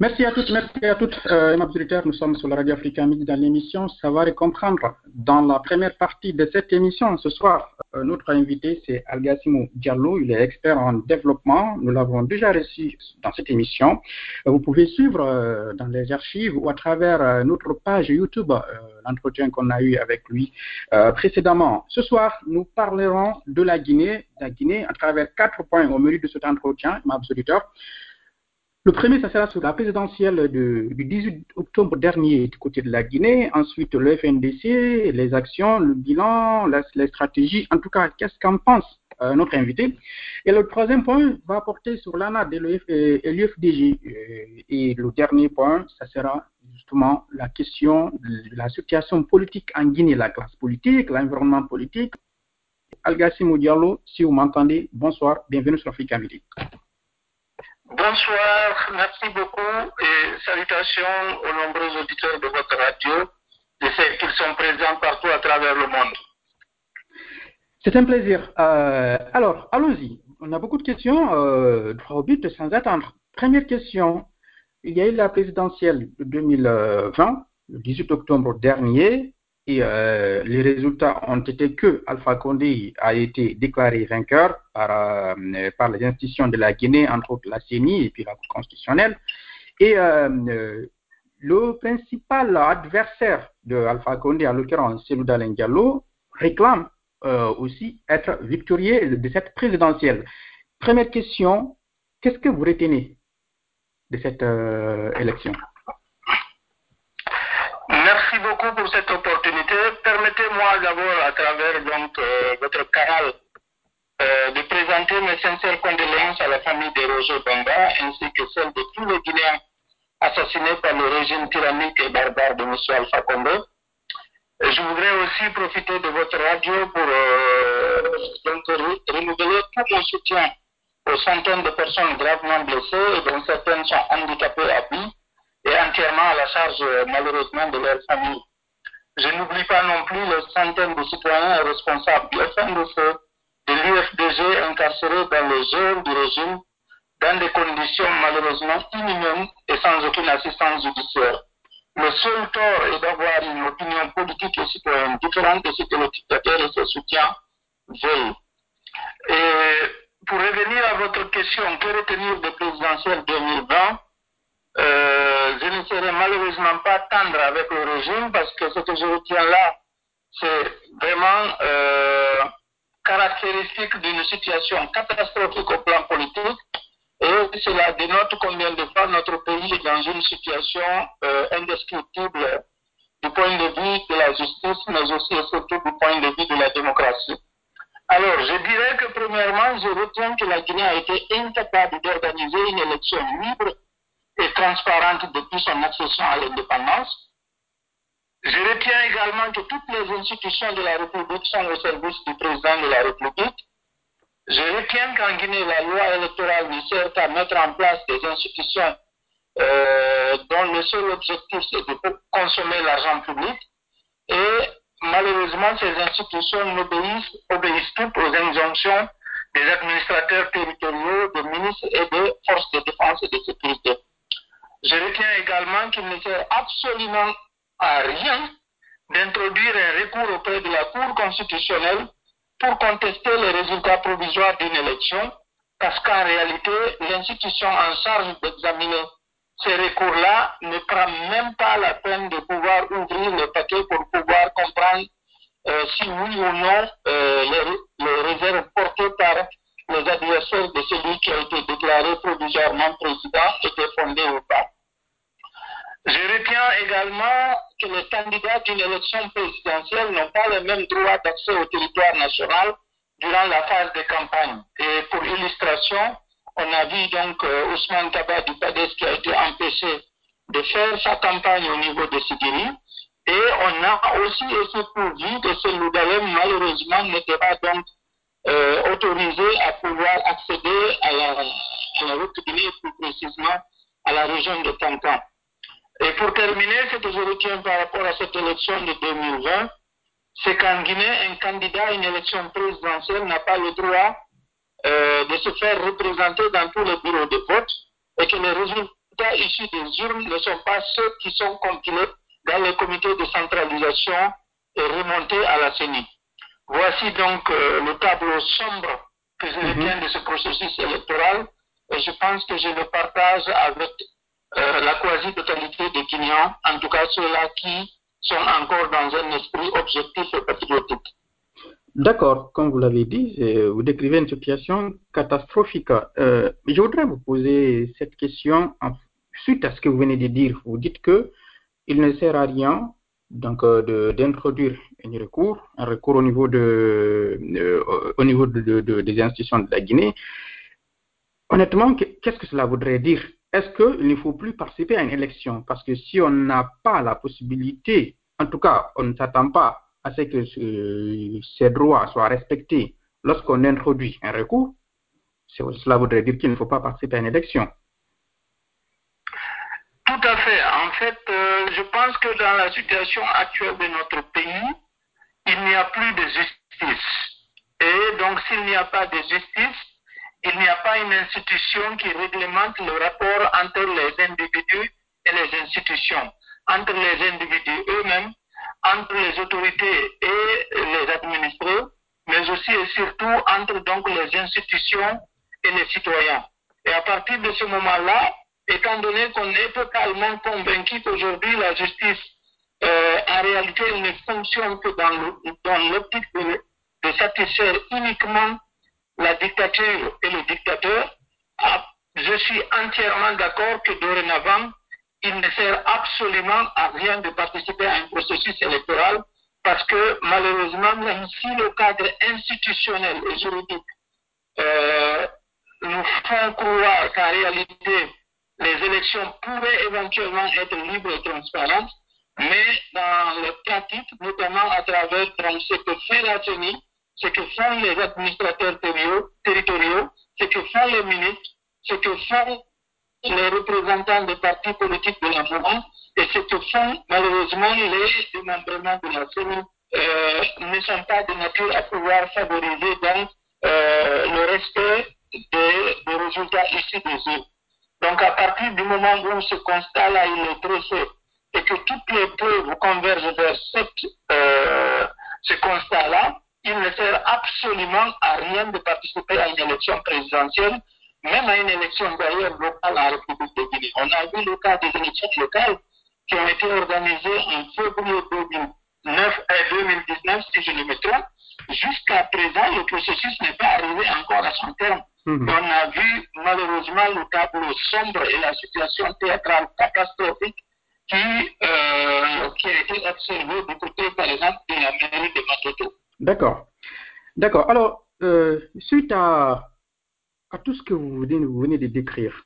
Merci à toutes, merci à toutes, euh, Nous sommes sur la radio Africa Midi dans l'émission Savoir et comprendre. Dans la première partie de cette émission, ce soir, euh, notre invité, c'est Algassimo Diallo. Il est expert en développement. Nous l'avons déjà reçu dans cette émission. Euh, vous pouvez suivre euh, dans les archives ou à travers notre page YouTube l'entretien qu'on a eu avec lui précédemment. Ce soir, nous parlerons de la Guinée, la Guinée à travers quatre points au milieu de cet entretien, auditeur. Le premier, ça sera sur la présidentielle du 18 octobre dernier du côté de la Guinée. Ensuite, le FNDC, les actions, le bilan, les stratégies. En tout cas, qu'est-ce qu'en pense euh, notre invité? Et le troisième point va porter sur l'ANAD et l'UFDG. Euh, et le dernier point, ça sera justement la question de la situation politique en Guinée, la classe politique, l'environnement politique. Algassim Diallo, si vous m'entendez, bonsoir, bienvenue sur Africa Midi. Bonsoir, merci beaucoup et salutations aux nombreux auditeurs de votre radio. Je sais qu'ils sont présents partout à travers le monde. C'est un plaisir. Euh, alors, allons-y. On a beaucoup de questions. Euh, au but sans attendre. Première question. Il y a eu la présidentielle de 2020, le 18 octobre dernier. Euh, les résultats ont été que Alpha Condé a été déclaré vainqueur par, euh, par les institutions de la Guinée, entre autres la CENI et puis la Cour constitutionnelle. Et euh, le principal adversaire de Alpha Condé, en l'occurrence Selouda Diallo, réclame aussi être victorieux de cette présidentielle. Première question, qu'est-ce que vous retenez de cette élection? Merci beaucoup pour cette. Permettez-moi d'abord, à travers donc, euh, votre canal, euh, de présenter mes sincères condoléances à la famille de Roger Bamba ainsi que celle de tous les Guinéens assassinés par le régime tyrannique et barbare de M. Alpha Condé. Je voudrais aussi profiter de votre radio pour euh, donc, renouveler tout mon soutien aux centaines de personnes gravement blessées et dont certaines sont handicapées à vie et entièrement à la charge malheureusement de leur famille. Je n'oublie pas non plus les centaines de citoyens responsables du de l'UFDG incarcérés dans les zones du régime dans des conditions malheureusement inhumaines et sans aucune assistance judiciaire. Le seul tort est d'avoir une opinion politique et citoyenne différente de ce que le dictateur et ses soutiens veulent. Et pour revenir à votre question, que retenir de présidentielle 2020 euh, je ne serai malheureusement pas tendre avec le régime parce que ce que je retiens là, c'est vraiment euh, caractéristique d'une situation catastrophique au plan politique et cela dénote combien de fois notre pays est dans une situation euh, indescriptible du point de vue de la justice, mais aussi et surtout du point de vue de la démocratie. Alors, je dirais que premièrement, je retiens que la Guinée a été incapable d'organiser une élection libre et transparente depuis son accession à l'indépendance. Je retiens également que toutes les institutions de la République sont au service du président de la République. Je retiens qu'en Guinée, la loi électorale ne sert qu'à mettre en place des institutions euh, dont le seul objectif c'est de consommer l'argent public. Et malheureusement, ces institutions obéissent, obéissent toutes aux injonctions des administrateurs territoriaux, des ministres et des forces de défense et de sécurité. Je retiens également qu'il ne sert absolument à rien d'introduire un recours auprès de la Cour constitutionnelle pour contester les résultats provisoires d'une élection, parce qu'en réalité, l'institution en charge d'examiner ces recours-là ne prend même pas la peine de pouvoir ouvrir le paquet pour pouvoir comprendre euh, si oui ou non euh, les, les réserves portées par les adversaires de celui qui a été déclaré provisoirement président étaient fondées ou pas. Je retiens également que les candidats d'une élection présidentielle n'ont pas le même droit d'accès au territoire national durant la phase de campagne. Et pour illustration, on a vu donc euh, Ousmane Kaba du PADES qui a été empêché de faire sa campagne au niveau de Sigiri. Et on a aussi et surtout vu que ce Lougalem, malheureusement, n'était pas donc euh, autorisé à pouvoir accéder à la, à route Guinée, plus précisément à la région de Cancan. Et pour terminer, ce que je retiens par rapport à cette élection de 2020, c'est qu'en Guinée, un candidat à une élection présidentielle n'a pas le droit euh, de se faire représenter dans tous les bureaux de vote et que les résultats résultats issus des urnes ne sont pas ceux qui sont compilés dans le comité de centralisation et remontés à la CENI. Voici donc euh, le tableau sombre que je retiens de ce processus électoral et je pense que je le partage avec euh, la quasi-totalité des Guinéens, en tout cas ceux-là qui sont encore dans un esprit objectif et patriotique. D'accord, comme vous l'avez dit, vous décrivez une situation catastrophique. Euh, je voudrais vous poser cette question en, suite à ce que vous venez de dire. Vous dites que il ne sert à rien donc euh, d'introduire un recours, un recours au niveau de, euh, des institutions de la Guinée. Honnêtement, qu'est-ce que cela voudrait dire? Est-ce qu'il ne faut plus participer à une élection? Parce que si on n'a pas la possibilité, en tout cas, on ne s'attend pas à ce que ces droits soient respectés lorsqu'on introduit un recours, cela voudrait dire qu'il ne faut pas participer à une élection. Tout à fait. En fait, euh, je pense que dans la situation actuelle de notre pays, il n'y a plus de justice. Et donc, s'il n'y a pas de justice, il n'y a pas une institution qui réglemente le rapport entre les individus et les institutions, entre les individus eux-mêmes entre les autorités et les administrés, mais aussi et surtout entre donc les institutions et les citoyens. Et à partir de ce moment-là, étant donné qu'on est totalement convaincu qu'aujourd'hui la justice, euh, en réalité, ne fonctionne que dans l'optique de, de, satisfaire uniquement la dictature et le dictateur, ah, je suis entièrement d'accord que dorénavant, il ne sert absolument à rien de participer à un processus électoral parce que malheureusement, même si le cadre institutionnel et juridique euh, nous font croire qu'en réalité, les élections pourraient éventuellement être libres et transparentes, mais dans le pratique, notamment à travers ce que fait la CENI, ce que font les administrateurs territoriaux, ce que font les ministres, ce que font les représentants des partis politiques de la et ce que font malheureusement les démembrements de la CENI euh, ne sont pas de nature à pouvoir favoriser donc euh, le respect des, résultats issus des urnes. Donc à partir du moment où ce constat-là il est dressé et que toutes les preuves convergent vers cette, euh, ce constat-là, il ne sert absolument à rien de participer à une élection présidentielle même à une élection d'ailleurs locale en République de Guinée. On a vu le cas des élections locales qui ont été organisées en février 2009 et 2019, si je ne me trompe. Jusqu'à présent, le processus n'est pas arrivé encore à son terme. Mmh. On a vu malheureusement le tableau sombre et la situation théâtrale catastrophique qui, euh, qui a été observée du côté, par exemple, de la mairie de Matoto. D'accord. D'accord. Alors, euh, suite à à tout ce que vous venez, vous venez de décrire,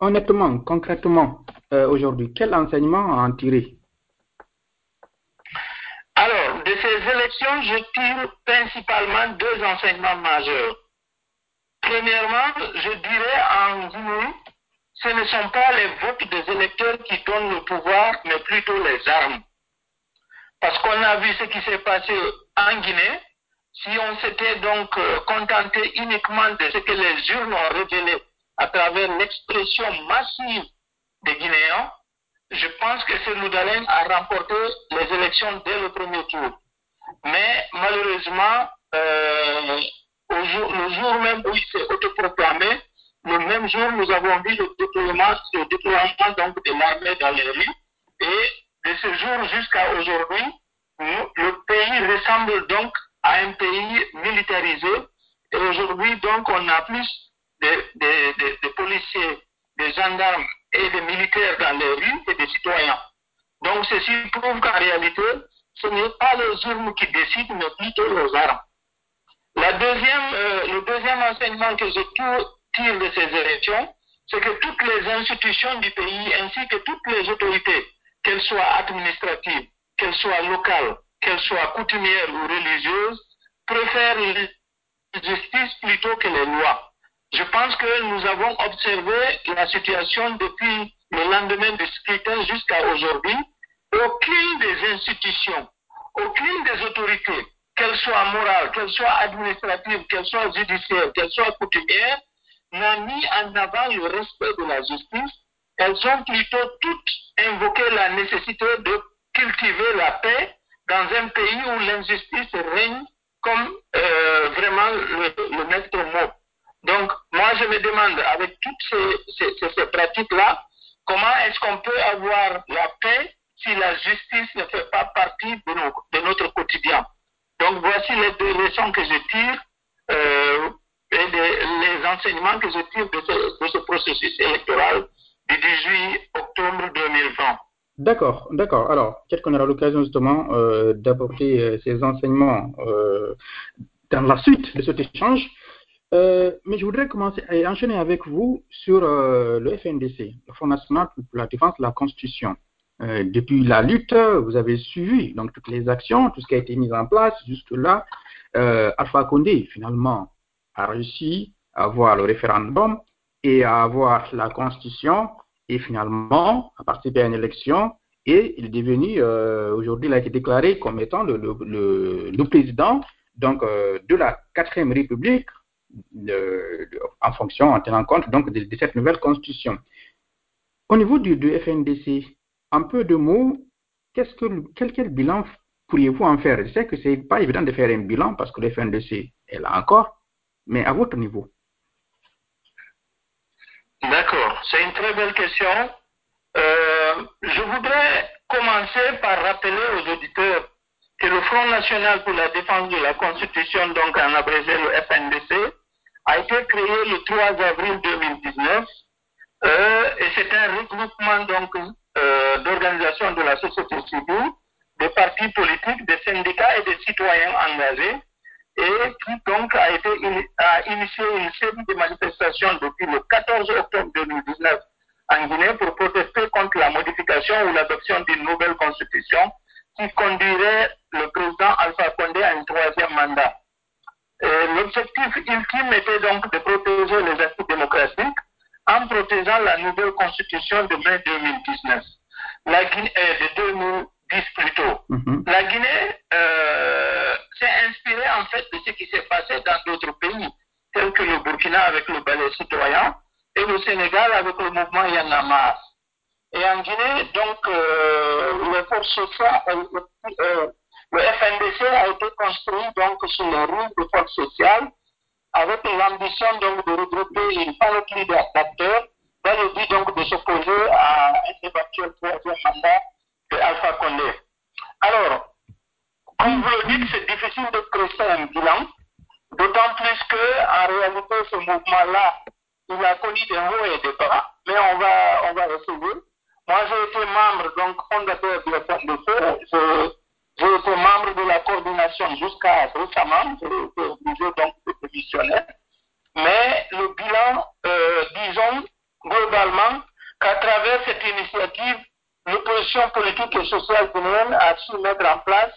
honnêtement, concrètement, euh, aujourd'hui, quel enseignement en tirer Alors, de ces élections, je tire principalement deux enseignements majeurs. Premièrement, je dirais en Guinée, ce ne sont pas les votes des électeurs qui donnent le pouvoir, mais plutôt les armes. Parce qu'on a vu ce qui s'est passé en Guinée, si on s'était donc euh, contenté uniquement de ce que les urnes ont révélé à travers l'expression massive des Guinéens, je pense que ce Moudalen a remporté les élections dès le premier tour. Mais malheureusement, euh, le jour même où il s'est autoproclamé, le même jour, nous avons vu le déploiement, le déploiement donc, de l'armée dans les rues. Et de ce jour jusqu'à aujourd'hui, le pays ressemble donc à un pays militarisé. Et aujourd'hui, donc, on a plus de, policiers, de gendarmes et de militaires dans les rues que des citoyens. Donc, ceci prouve qu'en réalité, ce n'est pas les urnes qui décident, mais plutôt les armes. La deuxième, euh, le deuxième enseignement que je tire de ces élections, c'est que toutes les institutions du pays, ainsi que toutes les autorités, qu'elles soient administratives, qu'elles soient locales, qu'elles soient coutumières ou religieuses, préfèrent la justice plutôt que les lois. Je pense que nous avons observé la situation depuis le lendemain du scrutin jusqu'à aujourd'hui. Aucune des institutions, aucune des autorités, qu'elles soient morales, qu'elles soient administratives, qu'elles soient judiciaires, qu'elles soient coutumières, n'a mis en avant le respect de la justice. Elles ont plutôt toutes invoqué la nécessité de cultiver la paix dans un pays où l'injustice règne comme euh, vraiment le, maître mot. Donc, moi, je me demande, avec toutes ces, ces pratiques-là, comment est-ce qu'on peut avoir la paix si la justice ne fait pas partie de, notre quotidien Donc, voici les deux leçons que je tire euh, et les enseignements que je tire de ce, processus électoral du 18 octobre 2020. D'accord, d'accord. Alors, peut-être qu'on aura l'occasion justement euh, d'apporter euh, ces enseignements dans la suite de cet échange. Mais je voudrais commencer et enchaîner avec vous sur le FNDC, le Front National pour la Défense de la Constitution. Euh, depuis la lutte, vous avez suivi donc toutes les actions, tout ce qui a été mis en place jusque-là. Alpha Condé, finalement, a réussi à avoir le référendum et à avoir la Constitution et finalement a participé à une élection et il est devenu, aujourd'hui, il a été déclaré comme étant le, président donc, de la quatrième République de, de, en fonction, en tenant compte donc de, cette nouvelle constitution. Au niveau du FNDC, un peu de mots, que, quel, quel bilan pourriez-vous en faire? Je sais que c'est pas évident de faire un bilan parce que le FNDC est là encore, mais à votre niveau. D'accord, c'est une très belle question. Euh, je voudrais commencer par rappeler aux auditeurs que le Front national pour la défense de la Constitution, donc en abrégé le FNDC, a été créé le 3 avril 2019 euh, et c'est un regroupement donc euh, d'organisations de la société civile, des partis politiques, des syndicats et des citoyens engagés et qui donc a été a initié une série de manifestations depuis le 14 octobre 2019 en Guinée pour protester contre la modification ou l'adoption d'une nouvelle constitution qui conduirait le président Alpha Condé à un troisième mandat. L'objectif ultime était donc de protéger les acquis démocratiques en protégeant la nouvelle constitution de mai 2019, la Guinée, euh, de 2010 plutôt. Mm -hmm. La Guinée euh, s'est inspirée en fait de ce qui s'est passé dans d'autres pays, tels que le Burkina avec le ballet citoyen et le Sénégal avec le mouvement Yanamar. Et en Guinée, donc, euh, les forces sociales, euh, le FNDC a été construit donc sur les rues de force sociale avec l'ambition donc de regrouper une panoplie d'acteurs dans le but donc de s'opposer à un éventuel troisième mandat de Alpha Condé. Alors, comme vous le dites, c'est difficile de presser un bilan, d'autant plus que en réalité ce mouvement-là, il a connu des hauts et des bas, mais on va on va. Moi, j'ai été membre donc fondateur du FNDC. J'ai été membre de la coordination jusqu'à récemment, été obligé donc de démissionner. Mais le bilan, euh, disons globalement qu'à travers cette initiative, l'opposition politique et sociale guinéenne a su mettre en place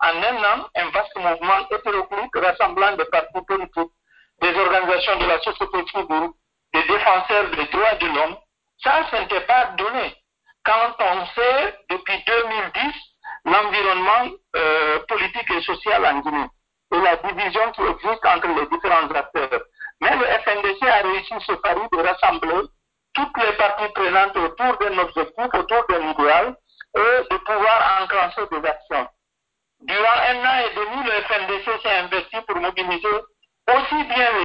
en un an un vaste mouvement hétéroclite rassemblant des partis politiques, des organisations de la société civile, des défenseurs des droits de l'homme. Ça, ce n'était pas donné. Quand on sait, depuis 2010, l'environnement euh, politique et social en Guinée et la division qui existe entre les différents acteurs. Mais le FNDC a réussi ce pari de rassembler toutes les parties prenantes autour d'un objectif, autour d'un idéal et de pouvoir enclencher des actions. Durant un an et demi, le FNDC s'est investi pour mobiliser aussi bien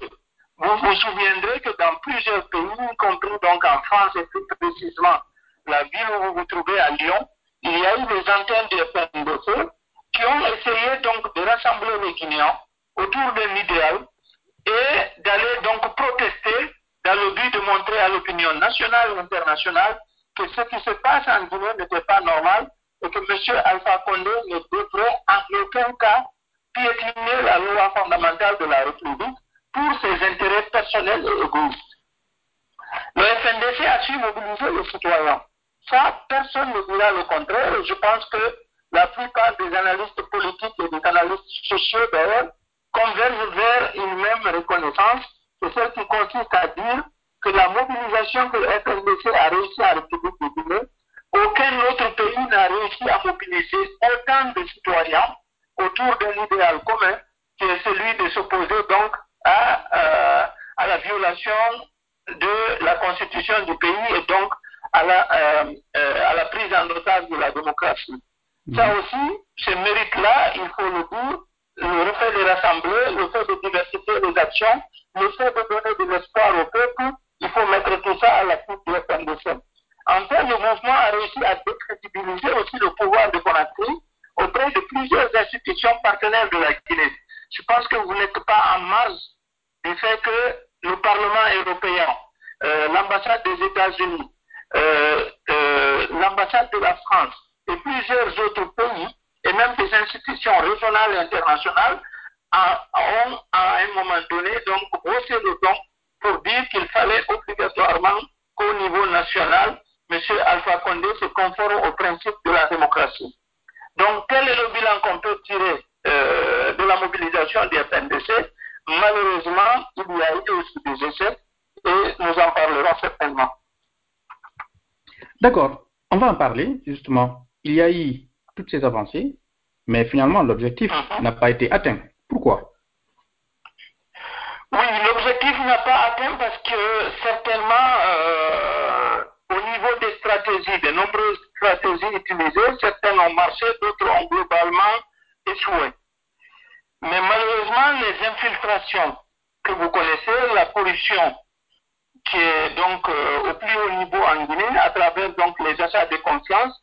vous vous souviendrez que dans plusieurs pays, y compris donc en France et plus précisément la ville où vous vous trouvez à Lyon, il y a eu des antennes de FNDC qui ont essayé donc de rassembler les Guinéens autour d'un idéal et d'aller donc protester dans le but de montrer à l'opinion nationale et internationale que ce qui se passe en Guinée n'était pas normal et que M. Alpha Condé ne devrait en aucun cas piétiner la loi fondamentale de la République pour ses intérêts personnels et égoïstes. Le FNDC a su mobiliser les citoyens. Ça, personne ne dira le contraire. Je pense que la plupart des analystes politiques et des analystes sociaux, d'ailleurs, convergent vers une même reconnaissance, c'est celle qui consiste à dire que la mobilisation que le FNDC a réussi à République de Guinée, aucun autre pays n'a réussi à mobiliser autant de citoyens autour d'un idéal commun, qui est celui de s'opposer donc à, euh, la violation de la constitution du pays et donc à la, euh, euh, à la prise en otage de la démocratie. Ça aussi, ce mérite-là, il faut le dire, le fait de rassembler, le fait de diversifier les actions, le fait de donner de l'espoir au peuple, il faut mettre tout ça à la coupe de FNDC. Enfin, le mouvement a réussi à décrédibiliser aussi le pouvoir de Conakry auprès de plusieurs institutions partenaires de la Guinée. Je pense que vous n'êtes pas en marge du fait que le Parlement européen, euh, l'ambassade des États-Unis, l'ambassade de la France et plusieurs autres pays, et même des institutions régionales et internationales, ont à un moment donné donc haussé le ton pour dire qu'il fallait obligatoirement qu'au niveau national, M. Alpha Condé se conforme au principe de la démocratie. Donc, quel est le bilan qu'on peut tirer euh, de la mobilisation des FNDC Malheureusement, il y a eu aussi des essais et nous en parlerons certainement. D'accord, on va en parler justement. Il y a eu toutes ces avancées, mais finalement l'objectif uh -huh. n'a pas été atteint. Pourquoi? Oui, l'objectif n'a pas atteint parce que certainement euh, au niveau des stratégies, de nombreuses stratégies utilisées, certaines ont marché, d'autres ont globalement échoué. Mais malheureusement, les infiltrations que vous connaissez, la pollution qui est donc euh, au plus haut niveau en Guinée, à travers donc les achats de confiance,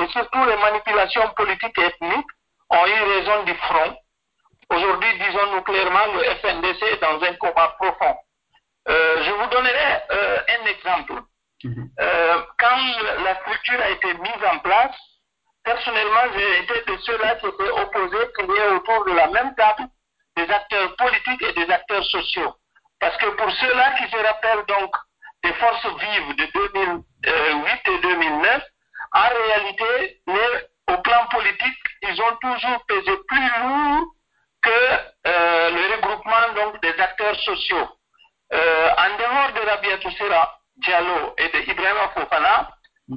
et surtout les manipulations politiques et ethniques, ont eu raison du front. Aujourd'hui, disons-nous clairement, le FNDC est dans un combat profond. Euh, je vous donnerai euh, un exemple. -hmm. quand la structure a été mise en place, personnellement, j'ai été de ceux-là qui étaient opposés qu'il y ait autour de la même table des acteurs politiques et des acteurs sociaux. Parce que pour ceux-là qui se rappellent donc des forces vives de 2008 et 2009, en réalité, les, au plan politique, ils ont toujours pesé plus lourd que euh, le regroupement donc des acteurs sociaux. Euh, en dehors de Rabia Toussera Diallo et de Ibrahima Fofana,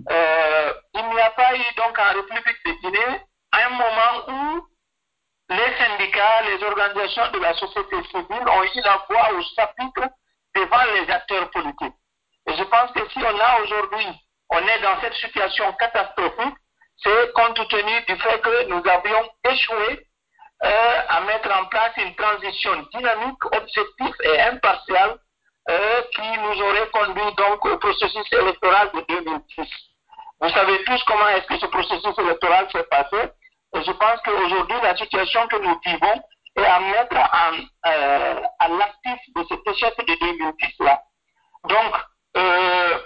euh, il n'y a pas eu donc en République de Guinée un moment où les syndicats, les organisations de la société civile ont eu la voix au chapitre devant les acteurs politiques. Et je pense que si on a aujourd'hui, on est dans cette situation catastrophique, c'est compte tenu du fait que nous avions échoué euh, à mettre en place une transition dynamique, objective et impartiale euh, qui nous aurait conduit donc au processus électoral de 2010. Vous savez tous comment est-ce que ce processus électoral s'est passé. Et je pense qu'aujourd'hui, la situation que nous vivons est à mettre en, euh, à l'actif de cet échec de 2010-là. Donc, euh,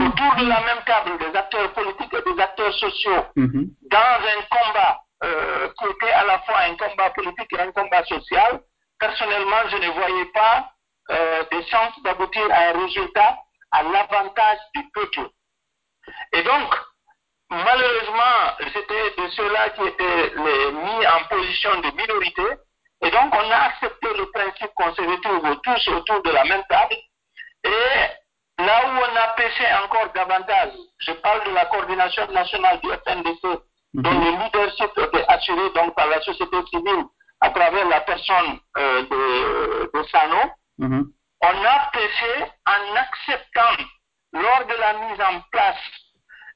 autour de la même table des acteurs politiques et des acteurs sociaux, mm -hmm. dans un combat euh, qui était à la fois un combat politique et un combat social, personnellement, je ne voyais pas euh, des chances d'aboutir à un résultat à l'avantage du peuple. Et donc, malheureusement, c'était de ceux-là qui étaient les, mis en position de minorité. Et donc, on a accepté le principe qu'on se retrouve tous autour de la même table. Et là où on a péché encore davantage, je parle de la coordination nationale du FNDC, -hmm. dont le leadership était assuré donc par la société civile à travers la personne euh, de, de Sano. Mm -hmm. On a péché en acceptant, lors de la mise en place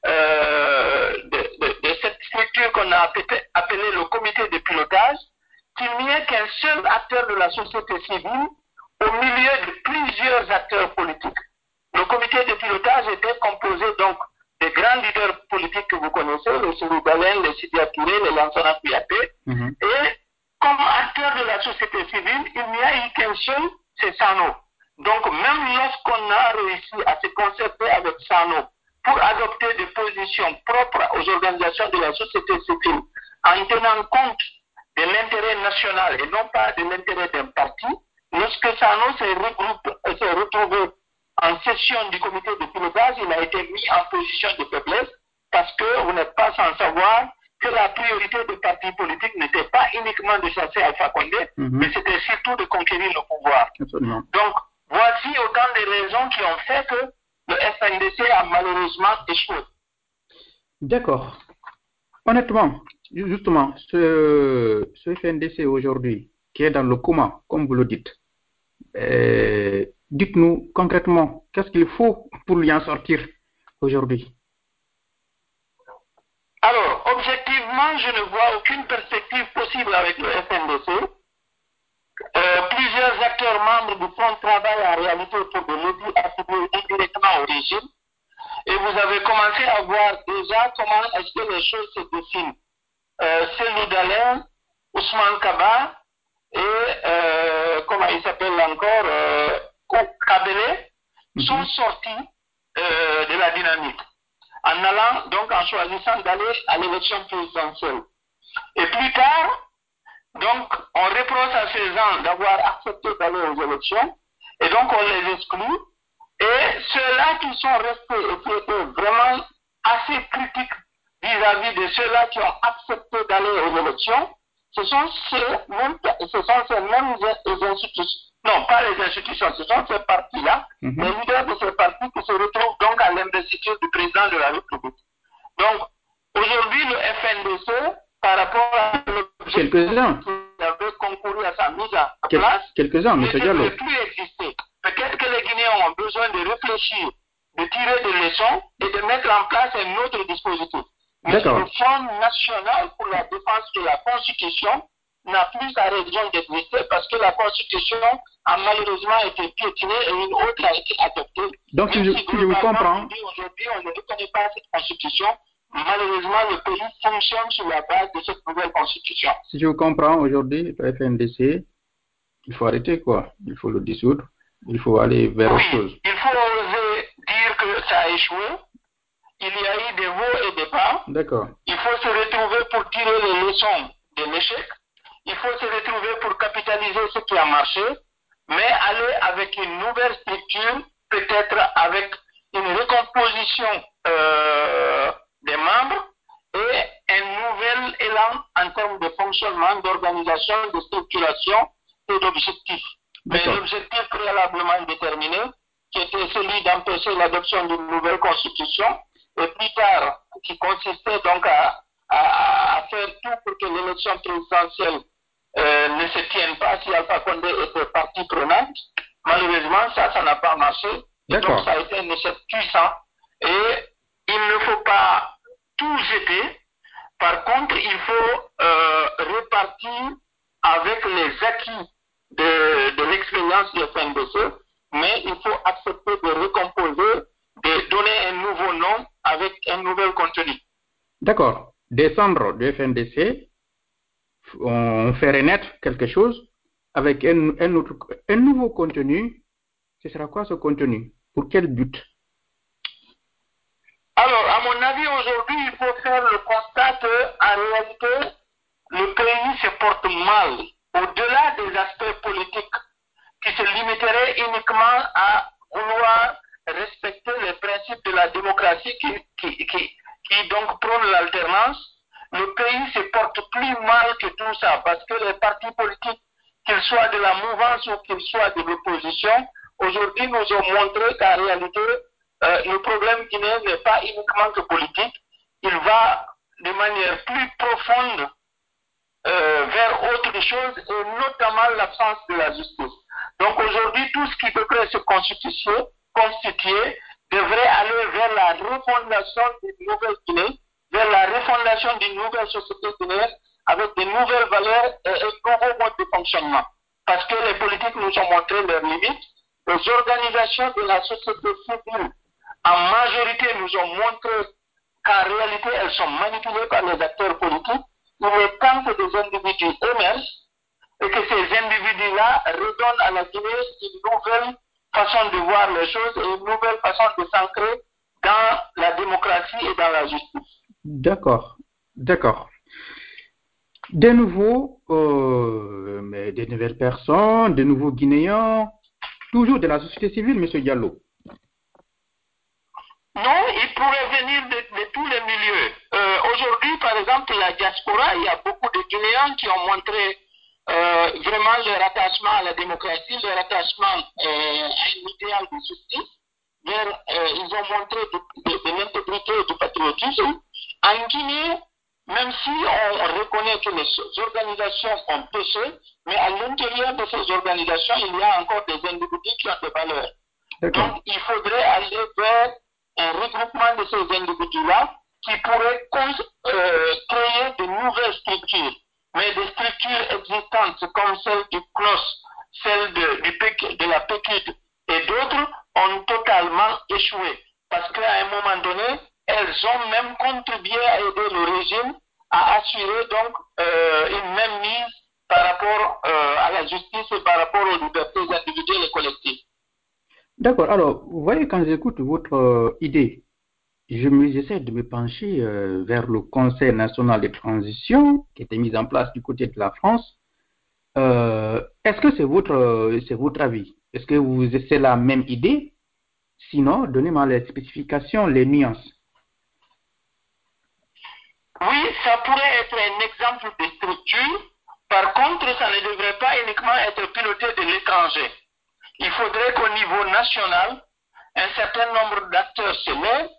euh, de, de, de, cette structure qu'on a appelée appelé le comité de pilotage, qu'il n'y ait qu'un seul acteur de la société civile au milieu de plusieurs acteurs politiques. Le comité de pilotage était composé donc des grands leaders politiques que vous connaissez, les Souloubalène, les Sidi Touré, les Lansana Kouyaté, mm -hmm. et comme acteur de la société civile, il n'y a eu qu'un seul, c'est Sano. Donc même lorsqu'on a réussi à se concerter avec Sano pour adopter des positions propres aux organisations de la société civile en tenant compte de l'intérêt national et non pas de l'intérêt d'un parti, lorsque Sano s'est retrouvé en session du comité de pilotage, il a été mis en position de faiblesse parce que vous n'êtes pas sans savoir que la priorité des partis politiques n'était pas uniquement de chasser Alpha Condé, mm -hmm. mais c'était surtout de conquérir le pouvoir. Absolument. Donc, voici autant de raisons qui ont fait que le FNDC a malheureusement échoué. D'accord. Honnêtement, justement, ce, ce FNDC aujourd'hui, qui est dans le coma, comme vous le dites, euh, Dites-nous concrètement, qu'est-ce qu'il faut pour lui en sortir aujourd'hui? Alors, objectivement, je ne vois aucune perspective possible avec le FNDC. Euh, plusieurs acteurs membres du Front travaillent en réalité pour des lobbies Et vous avez commencé à voir déjà comment est-ce que les choses se dessinent. Euh, Cellou Dalin, Ousmane Kaba et euh, comment il s'appelle encore euh, Kabele sont sortis euh, de la dynamique en allant donc en choisissant d'aller à l'élection présidentielle. Et plus tard, donc on reproche à ces gens d'avoir accepté d'aller aux élections et donc on les exclut. Et ceux-là qui sont restés vraiment assez critiques vis-à-vis de ceux-là qui ont accepté d'aller aux élections, ce sont ces mêmes, ce sont ces mêmes institutions, non pas les institutions, ce sont ces partis-là, Mhm. les leaders de ces partis qui se retrouvent donc à l'investiture du président de la République. Donc, aujourd'hui, le FNDC, par rapport à l'objectif qui avait concouru à sa mise à Quel- place, Quelques-uns, ne M. Diallo. devrait plus exister. Peut-être que les Guinéens ont besoin de réfléchir, de tirer des leçons et de mettre en place un autre dispositif. Mais le Front national pour la défense de la Constitution n'a plus sa raison d'exister parce que la Constitution a malheureusement été piétinée et une autre a été adoptée. Donc, si Même je, si je vous comprends, Aujourd'hui, on ne reconnaît pas cette Constitution. Malheureusement, le pays fonctionne sur la base de cette nouvelle Constitution. si je vous comprends aujourd'hui, le FNDC, il faut arrêter quoi. Il faut le dissoudre. Il faut aller vers autre Oui, chose. il faut oser dire que ça a échoué. Il y a eu des hauts et des bas. D'accord. Il faut se retrouver pour tirer les leçons de l'échec. Il faut se retrouver pour capitaliser ce qui a marché, mais aller avec une nouvelle structure, peut-être avec une recomposition euh, des membres et un nouvel élan en termes de fonctionnement, d'organisation, de structuration et d'objectifs. Mais l'objectif préalablement déterminé, qui était celui d'empêcher l'adoption d'une nouvelle constitution, et plus tard, qui consistait donc à, à- à faire tout pour que l'élection présidentielle euh, ne se tienne pas si Alpha Condé était partie prenante. Malheureusement, ça, ça n'a pas marché. Donc, ça a été un échec puissant. Et il ne faut pas tout jeter. Par contre, il faut euh, repartir avec les acquis de, de l'expérience du FNDC, mais il faut accepter de recomposer, de donner un nouveau nom avec un nouvel contenu. D'accord. Décembre du FNDC, on fait renaître quelque chose avec un, un, autre, un nouveau contenu. Ce sera quoi ce contenu? Pour quel but? Alors, à mon avis, aujourd'hui, il faut faire le constat qu'en réalité, le pays se porte mal, au-delà des aspects politiques qui se limiteraient uniquement à vouloir respecter les principes de la démocratie qui, qui, donc prône l'alternance. Le pays se porte plus mal que tout ça parce que les partis politiques, qu'ils soient de la mouvance ou qu'ils soient de l'opposition, aujourd'hui nous ont montré qu'en réalité, euh, le problème guinéen n'est pas uniquement que politique, il va de manière plus profonde euh, vers autre chose et notamment l'absence de la justice. Donc aujourd'hui, tout ce qui devrait se constituer, constituer devrait aller vers la refondation d'une nouvelle Guinée, vers la refondation d'une nouvelle société guinéenne avec de nouvelles valeurs et un nouveau mode de fonctionnement. Parce que les politiques nous ont montré leurs limites, les organisations de la société civile en majorité nous ont montré qu'en réalité elles sont manipulées par les acteurs politiques. Il est temps que des individus émergent et que ces individus-là redonnent à la Guinée une nouvelle façon de voir les choses et une nouvelle façon de s'ancrer dans la démocratie et dans la justice. D'accord. D'accord. De nouveaux, euh, des nouvelles personnes, de nouveaux Guinéens, toujours de la société civile, M. Diallo. Non, ils pourraient venir de, de tous les milieux. Euh, Aujourd'hui, par exemple, la diaspora, il y a beaucoup de Guinéens qui ont montré euh, vraiment leur attachement à la démocratie, leur attachement euh, à un idéal de justice. Vers, ils ont montré de, de, de l'intégrité et du patriotisme. En Guinée, même si on reconnaît que les organisations ont péché, mais à l'intérieur de ces organisations, il y a encore des individus qui ont des valeurs. Donc, il faudrait aller vers un regroupement de ces individus-là qui pourrait euh, créer de nouvelles structures. Mais des structures existantes comme celle du CNOS, celle de, la PECUD et d'autres ont totalement échoué. Parce qu'à un moment donné, elles ont même contribué à aider le régime à assurer donc euh, une même mise par rapport euh, à la justice et par rapport aux libertés individuelles et collectives. D'accord. Alors, vous voyez, quand j'écoute votre idée, j'essaie de me pencher vers le Conseil national de transition qui était mis en place du côté de la France. est-ce que c'est votre, votre avis? Est-ce que vous, c'est la même idée? Sinon, donnez-moi les spécifications, les nuances. Oui, ça pourrait être un exemple de structure. Par contre, ça ne devrait pas uniquement être piloté de l'étranger. Il faudrait qu'au niveau national, un certain nombre d'acteurs se lèvent,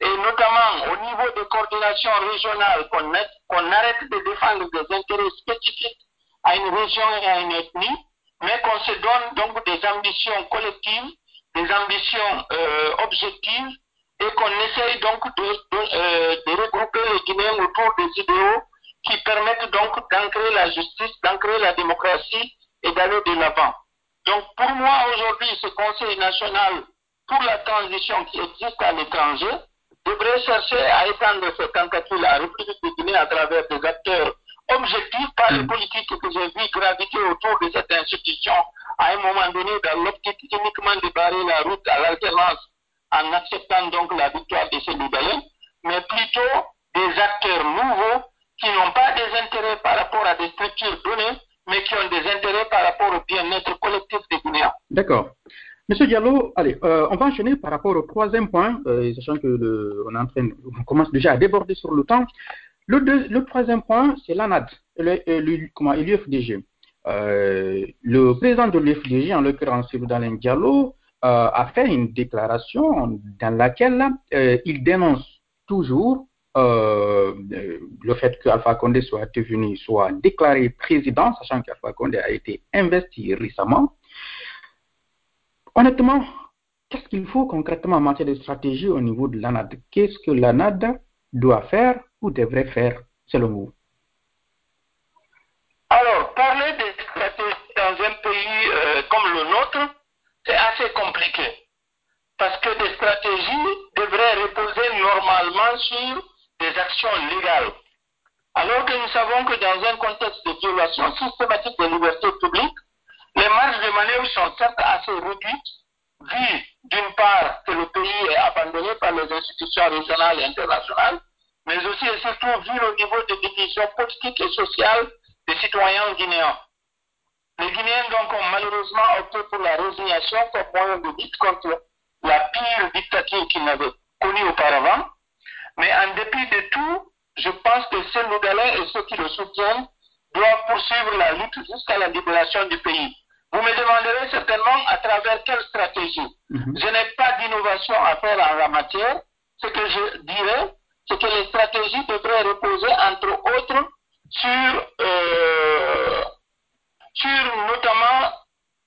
et notamment au niveau de coordination régionale, qu'on arrête de défendre des intérêts spécifiques à une région et à une ethnie, mais qu'on se donne donc des ambitions collectives, des ambitions euh, objectives et qu'on essaye donc euh, de, regrouper les Guinéens autour des idéaux qui permettent donc d'ancrer la justice, d'ancrer la démocratie et d'aller de l'avant. Donc pour moi aujourd'hui, ce Conseil national pour la transition qui existe à l'étranger devrait chercher à étendre tentative à la République de Guinée à travers des acteurs objectifs, pas les mm. politiques que j'ai vu graviter autour de cette institution à un moment donné dans l'optique uniquement de barrer la route à l'alternance en acceptant donc la victoire de ces Libanais, mais plutôt des acteurs nouveaux qui n'ont pas des intérêts par rapport à des structures données, mais qui ont des intérêts par rapport au bien-être collectif des Guinéens. D'accord. Monsieur Diallo, allez, euh, on va enchaîner par rapport au troisième point, euh, sachant que on, en train, on commence déjà à déborder sur le temps. Le, le troisième point, c'est l'ANAD, l'UFDG. Euh, le président de l'UFDG, en l'occurrence Dalin Diallo, a fait une déclaration dans laquelle il dénonce toujours le fait qu'Alpha Condé soit devenu, soit déclaré président, sachant qu'Alpha Condé a été investi récemment. Honnêtement, qu'est-ce qu'il faut concrètement en matière de stratégie au niveau de l'ANAD? Qu'est-ce que l'ANAD doit faire ou devrait faire, selon vous? Alors, parler de stratégie dans un pays comme le nôtre, c'est assez compliqué. Parce que des stratégies devraient reposer normalement sur des actions légales. Alors que nous savons que dans un contexte de violation systématique des libertés publiques, les marges de manœuvre sont certes assez réduites, vu d'une part que le pays est abandonné par les institutions régionales et internationales, mais aussi et surtout vu le niveau de division politique et sociale des citoyens guinéens. Les Guinéens donc ont malheureusement opté pour la résignation comme moyen de lutte contre la pire dictature qu'ils n'avaient connue auparavant. Mais en dépit de tout, je pense que ce Sénégalais et ceux qui le soutiennent doivent poursuivre la lutte jusqu'à la libération du pays. Vous me demanderez certainement à travers quelle stratégie. Mhm. Je n'ai pas d'innovation à faire en la matière. Ce que je dirais, c'est que les stratégies devraient reposer entre autres sur euh, sur notamment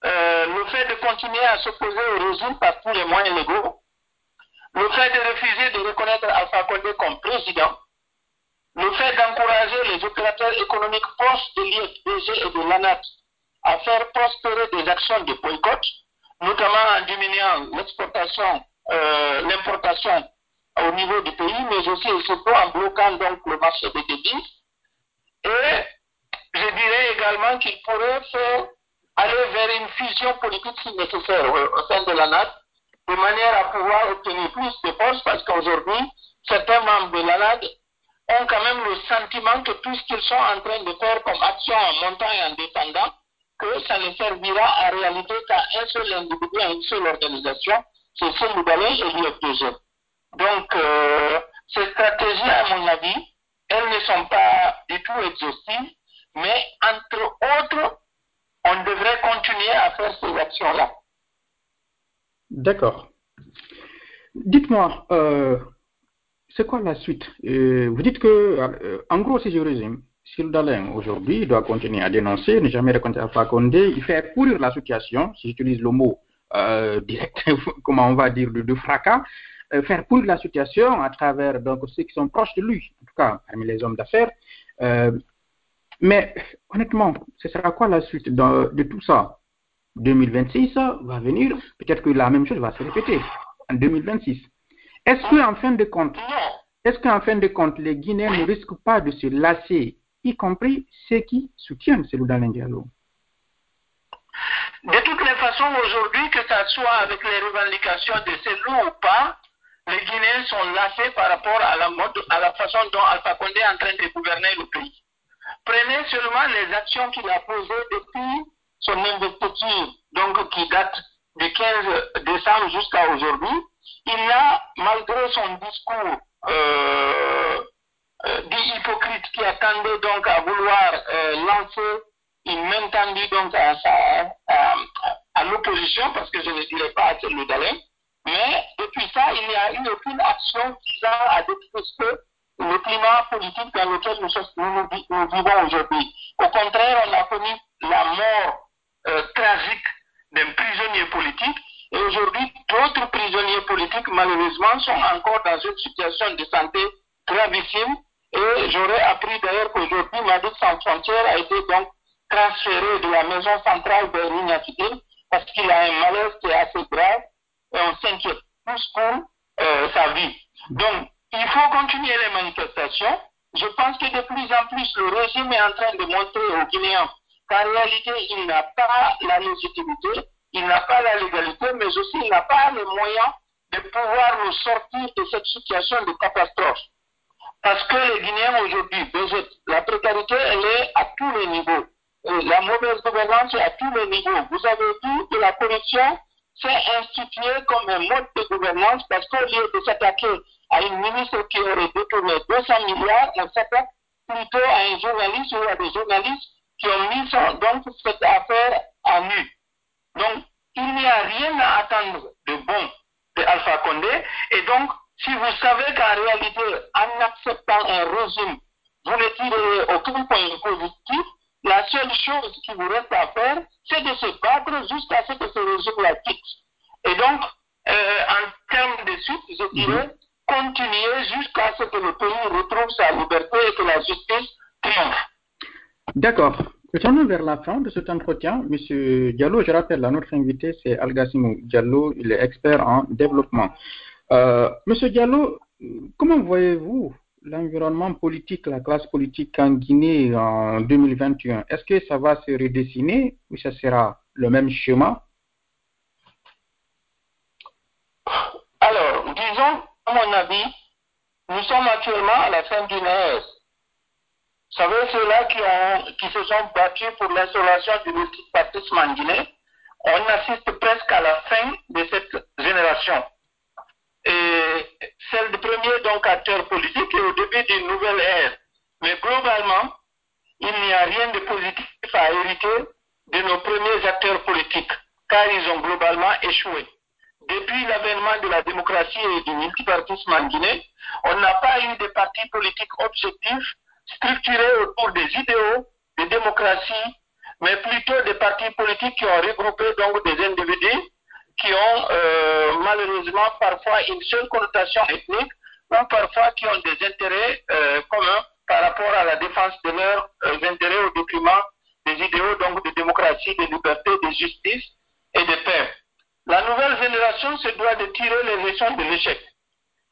euh, le fait de continuer à s'opposer au régime par tous les moyens légaux, le fait de refuser de reconnaître Alpha Condé comme président, le fait d'encourager les opérateurs économiques proches de l'IFDG et de l'ANAT à faire prospérer des actions de boycott, notamment en diminuant l'exportation, euh, l'importation au niveau du pays, mais aussi et surtout en bloquant donc le marché des devises. Et je dirais également qu'il pourrait aller vers une fusion politique si nécessaire au, sein de la NAD, de manière à pouvoir obtenir plus de force, parce qu'aujourd'hui, certains membres de la NAD ont quand même le sentiment que tout ce qu'ils sont en train de faire comme action en montant et en défendant, que ça ne servira en réalité qu'à un seul individu, à une seule organisation, c'est ce Libanais et l'UFDG. Donc, euh, ces stratégies, à mon avis, elles ne sont pas du tout exhaustives, mais entre autres, on devrait continuer à faire ces actions-là. D'accord. Dites-moi, euh, c'est quoi la suite? Vous dites que, en gros, si je résume, Sildalin, aujourd'hui, doit continuer à dénoncer, ne jamais raconter à Fakonde, il fait pourrir la situation, si j'utilise le mot direct, comment on va dire, de, fracas, faire pourrir la situation à travers donc, ceux qui sont proches de lui, en tout cas parmi les hommes d'affaires. mais honnêtement, ce sera quoi la suite de, de tout ça? 2026 va venir, peut-être que la même chose va se répéter en 2026. Est-ce qu'en fin de compte, est-ce qu'en fin de compte, les Guinéens ne risquent pas de se lasser, y compris ceux qui soutiennent Selouda Diallo De toutes les façons, aujourd'hui, que ce soit avec les revendications de Selou ou pas, les Guinéens sont lassés par rapport à la, mode, à la façon dont Alpha Condé est en train de gouverner le pays. Prenez seulement les actions qu'il a posées depuis son investiture, donc qui date du 15 décembre jusqu'à aujourd'hui, il a, malgré son discours euh, euh, dit hypocrite qui attendait donc à vouloir euh, lancer une main tendue donc à, l'opposition, parce que je ne dirais pas à celui d'Alain, mais depuis ça, il n'y a eu aucune action visant à détruire le climat politique dans lequel nous, nous, nous vivons aujourd'hui. Au contraire, on a connu la mort euh, tragique d'un prisonnier politique. Et aujourd'hui, d'autres prisonniers politiques, malheureusement, sont encore dans une situation de santé gravissime. Et j'aurais appris d'ailleurs qu'aujourd'hui, Madrid Sans Frontières a été donc transféré de la maison centrale de l'Ignatité parce qu'il a un malaise qui est assez grave et on s'inquiète plus pour euh, sa vie. Donc, il faut continuer les manifestations. Je pense que de plus en plus, le régime est en train de montrer aux Guinéens qu'en réalité, il n'a pas la légitimité, il n'a pas la légalité, mais aussi il n'a pas les moyens de pouvoir nous sortir de cette situation de catastrophe. Parce que les Guinéens aujourd'hui, la précarité, elle est à tous les niveaux. La mauvaise gouvernance est à tous les niveaux. Vous avez vu que la corruption s'est instituée comme un mode de gouvernance parce qu'au lieu de s'attaquer à une ministre qui aurait détourné 200 milliards, on s'attaque plutôt à un journaliste ou à des journalistes qui ont mis donc cette affaire à nu. Donc, il n'y a rien à attendre de bon de Alpha Condé. Et donc, si vous savez qu'en réalité, en acceptant un régime, vous ne tirez aucun point positif, la seule chose qui vous reste à faire, c'est de se battre jusqu'à ce que ce régime-là quitte. Et donc, euh, en termes de suite, je dirais, continuer jusqu'à ce que le pays retrouve sa liberté et que la justice triomphe. D'accord. Retournons vers la fin de cet entretien. Monsieur Diallo, je rappelle, notre invité, c'est Algassimou Diallo, il est expert en développement. Euh, Monsieur Diallo, comment voyez-vous l'environnement politique, la classe politique en Guinée en 2021 Est-ce que ça va se redessiner ou ça sera le même schéma? Alors, disons, à mon avis, nous sommes actuellement à la fin d'une ère vous savez, ceux-là qui se sont battus pour l'installation du multipartisme en Guinée, on assiste presque à la fin de cette génération. Et c'est le premier donc acteur politique et au début d'une nouvelle ère. Mais globalement, il n'y a rien de positif à hériter de nos premiers acteurs politiques, car ils ont globalement échoué. Depuis l'avènement de la démocratie et du multipartisme en Guinée, on n'a pas eu de partis politiques objectifs structurés autour des idéaux de démocratie, mais plutôt des partis politiques qui ont regroupé donc des individus qui ont euh, malheureusement parfois une seule connotation ethnique ou parfois qui ont des intérêts euh, communs par rapport à la défense de leurs euh, intérêts au détriment des idéaux donc de démocratie, de liberté, de justice et de paix. La nouvelle génération se doit de tirer les leçons de l'échec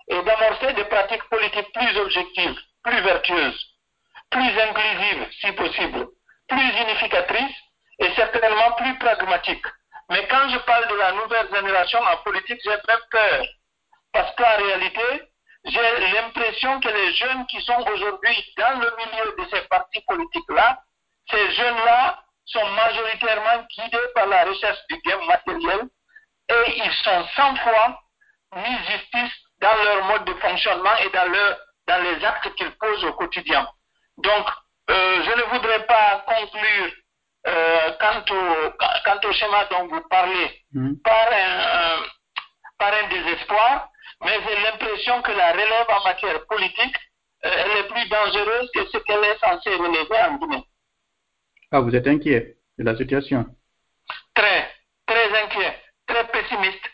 et d'amorcer des pratiques politiques plus objectives, plus vertueuses plus inclusive si possible, plus unificatrice et certainement plus pragmatique. Mais quand je parle de la nouvelle génération en politique, j'ai même peur. Parce qu'en réalité, j'ai l'impression que les jeunes qui sont aujourd'hui dans le milieu de ces partis politiques-là, ces jeunes-là sont majoritairement guidés par la recherche du gain matériel et ils sont sans foi ni justice dans leur mode de fonctionnement et dans, leur, dans les actes qu'ils posent au quotidien. Donc, euh, je ne voudrais pas conclure euh, quant, au, quant, au, schéma dont vous parlez mmh. par, un, par un désespoir, Mais j'ai l'impression que la relève en matière politique, euh, elle est plus dangereuse que ce qu'elle est censée relever en Guinée. Ah, vous êtes inquiet de la situation? Très, très inquiet, très pessimiste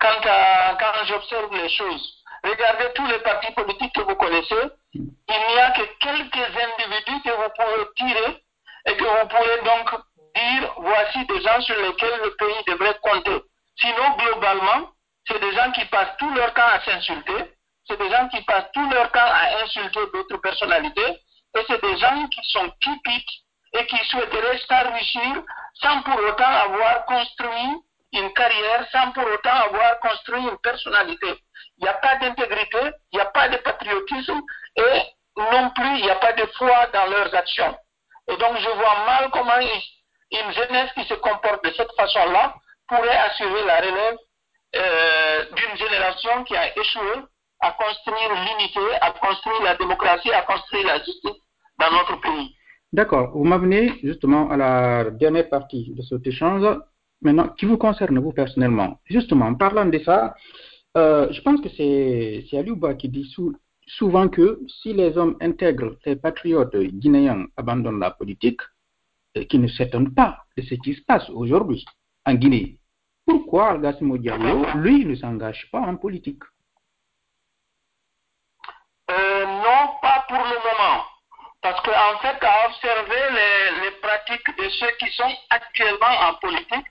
quant à quand j'observe les choses. Regardez tous les partis politiques que vous connaissez. Il n'y a que quelques individus que vous pouvez tirer et que vous pouvez donc dire voici des gens sur lesquels le pays devrait compter. Sinon, globalement, c'est des gens qui passent tout leur temps à s'insulter, c'est des gens qui passent tout leur temps à insulter d'autres personnalités, et c'est des gens qui sont typiques et qui souhaiteraient s'enrichir sans pour autant avoir construit une carrière, sans pour autant avoir construit une personnalité. Il n'y a pas d'intégrité, il n'y a pas de patriotisme et non plus il n'y a pas de foi dans leurs actions. Et donc je vois mal comment une jeunesse qui se comporte de cette façon-là pourrait assurer la relève euh, d'une génération qui a échoué à construire l'unité, à construire la démocratie, à construire la justice dans notre pays. D'accord. Vous m'amenez justement à la dernière partie de cet échange, maintenant, qui vous concerne vous personnellement? Justement, en parlant de ça, euh, je pense que c'est Aliouba qui dit souvent que si les hommes intègres, les patriotes guinéens abandonnent la politique, et qui ne s'étonnent pas de ce qui se passe aujourd'hui en Guinée, pourquoi Algassimo Diallo, lui, ne s'engage pas en politique? Euh, Non, pas pour le moment. Parce qu'en en fait, à observer les, les, pratiques de ceux qui sont actuellement en politique,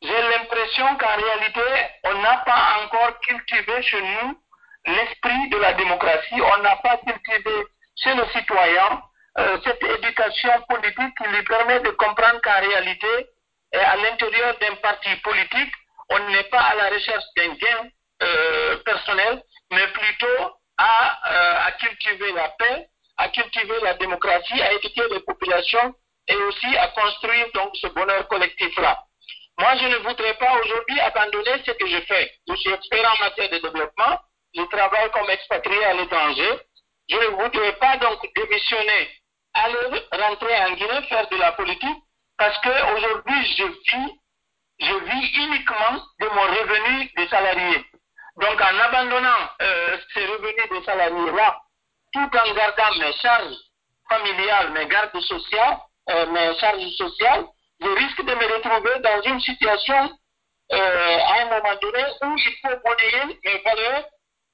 j'ai l'impression qu'en réalité, on n'a pas encore cultivé chez nous l'esprit de la démocratie, on n'a pas cultivé chez le citoyen euh, cette éducation politique qui lui permet de comprendre qu'en réalité, à l'intérieur d'un parti politique, on n'est pas à la recherche d'un gain euh, personnel, mais plutôt à, euh, à, cultiver la paix, à cultiver la démocratie, à éduquer les populations et aussi à construire donc ce bonheur collectif-là. Moi, je ne voudrais pas aujourd'hui abandonner ce que je fais. Je suis expert en matière de développement, je travaille comme expatrié à l'étranger. Je ne voudrais pas donc démissionner, aller rentrer en Guinée, faire de la politique, parce qu'aujourd'hui, je vis, je vis uniquement de mon revenu de salarié. Donc, en abandonnant euh, ces revenus de salarié-là, tout en gardant mes charges familiales, mes gardes sociales, euh, mes charges sociales, je risque de me retrouver dans une situation euh, à un moment donné où il faut monnayer mes valeurs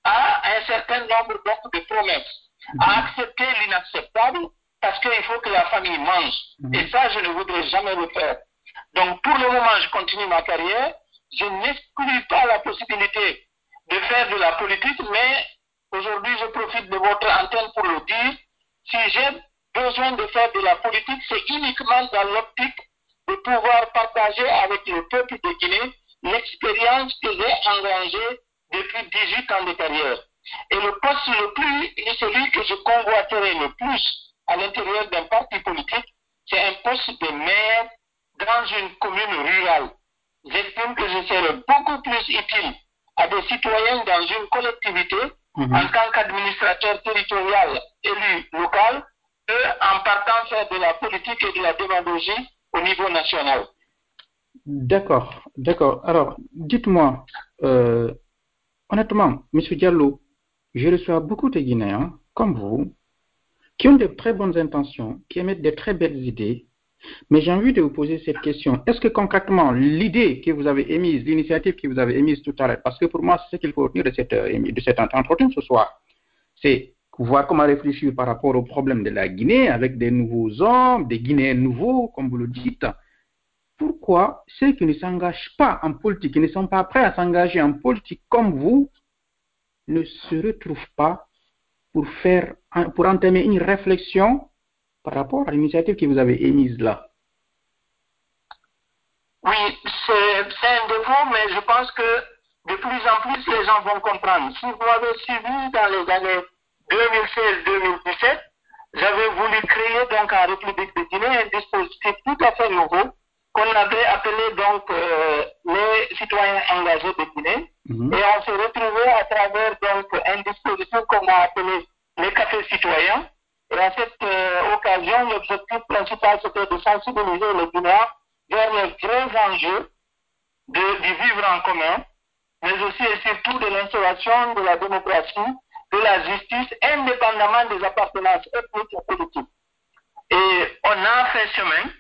à un certain nombre de promesses, à accepter l'inacceptable parce qu'il faut que la famille mange. Et ça, je ne voudrais jamais le faire. Donc, pour le moment, je continue ma carrière. Je n'exclus pas la possibilité de faire de la politique, mais aujourd'hui, je profite de votre antenne pour le dire. Si j'ai besoin de faire de la politique, c'est uniquement dans l'optique de pouvoir partager avec le peuple de Guinée l'expérience que j'ai depuis 18 ans de carrière. Et le poste le plus, celui que je convoiterai le plus à l'intérieur d'un parti politique, c'est un poste de maire dans une commune rurale. J'estime que je serai beaucoup plus utile à des citoyens dans une collectivité Mhm. en tant qu'administrateur territorial élu local qu'en partant faire de la politique et de la démagogie au niveau national. D'accord, d'accord. Alors, dites-moi, euh, honnêtement, M. Diallo, je reçois beaucoup de Guinéens, comme vous, qui ont de très bonnes intentions, qui émettent de très belles idées, mais j'ai envie de vous poser cette question. Est-ce que concrètement, l'idée que vous avez émise, l'initiative que vous avez émise tout à l'heure, parce que pour moi, c'est ce qu'il faut retenir de, euh, cet entretien ce soir, c'est voir comment réfléchir par rapport au problème de la Guinée avec des nouveaux hommes, des Guinéens nouveaux, comme vous le dites. Pourquoi ceux qui ne s'engagent pas en politique, qui ne sont pas prêts à s'engager en politique comme vous, ne se retrouvent pas pour faire, pour entamer une réflexion par rapport à l'initiative que vous avez émise là? Oui, c'est un défaut, mais je pense que de plus en plus les gens vont comprendre. Si vous avez suivi dans les années 2016-2017, j'avais voulu créer donc en République de Guinée un dispositif tout à fait nouveau qu'on avait appelé donc euh, les citoyens engagés de Guinée. Mhm. Et on s'est retrouvé à travers donc un dispositif qu'on a appelé les cafés citoyens. Et à cette euh, occasion, l'objectif principal c'était de sensibiliser les Guinéens vers les vrais enjeux de, du vivre en commun mais aussi et surtout de l'instauration de la démocratie, de la justice, indépendamment des appartenances ethniques et politiques. Et on a fait chemin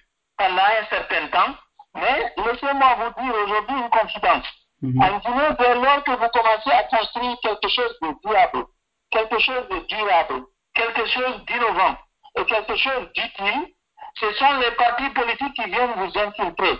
pendant un certain temps, mais laissez-moi vous dire aujourd'hui une confidence. En Guinée, dès lors que vous commencez à construire quelque chose de durable, quelque chose de durable, quelque chose d'innovant et quelque chose d'utile, ce sont les partis politiques qui viennent vous infiltrer.